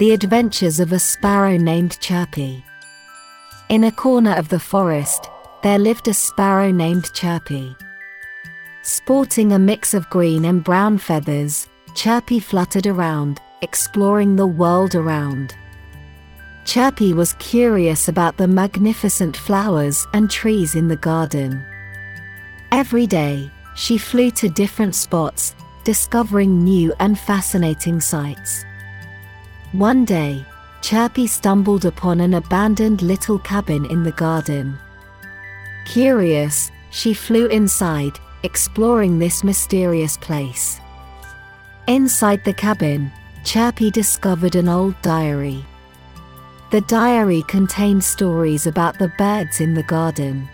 The Adventures of a Sparrow Named Chirpy. In a corner of the forest, there lived a sparrow named Chirpy. Sporting a mix of green and brown feathers, Chirpy fluttered around, exploring the world around. Chirpy was curious about the magnificent flowers and trees in the garden. Every day, she flew to different spots, discovering new and fascinating sights. One day, Chirpy stumbled upon an abandoned little cabin in the garden. Curious, she flew inside, exploring this mysterious place. Inside the cabin, Chirpy discovered an old diary. The diary contained stories about the birds in the garden.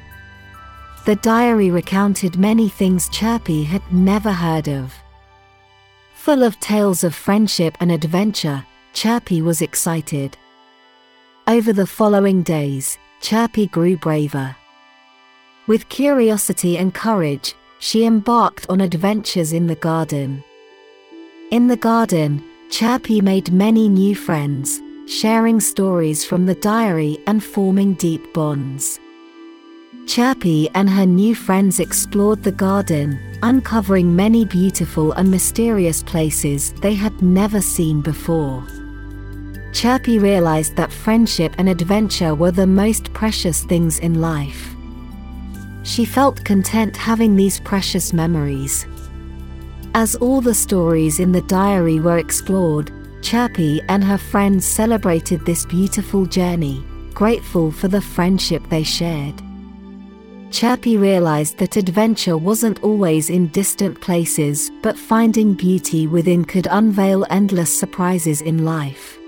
The diary recounted many things Chirpy had never heard of. Full of tales of friendship and adventure, Chirpy was excited. Over the following days, Chirpy grew braver. With curiosity and courage, she embarked on adventures in the garden. In the garden, Chirpy made many new friends, sharing stories from the diary and forming deep bonds. Chirpy and her new friends explored the garden, uncovering many beautiful and mysterious places they had never seen before. Chirpy realized that friendship and adventure were the most precious things in life. She felt content having these precious memories. As all the stories in the diary were explored, Chirpy and her friends celebrated this beautiful journey, grateful for the friendship they shared. Chirpy realized that adventure wasn't always in distant places, but finding beauty within could unveil endless surprises in life.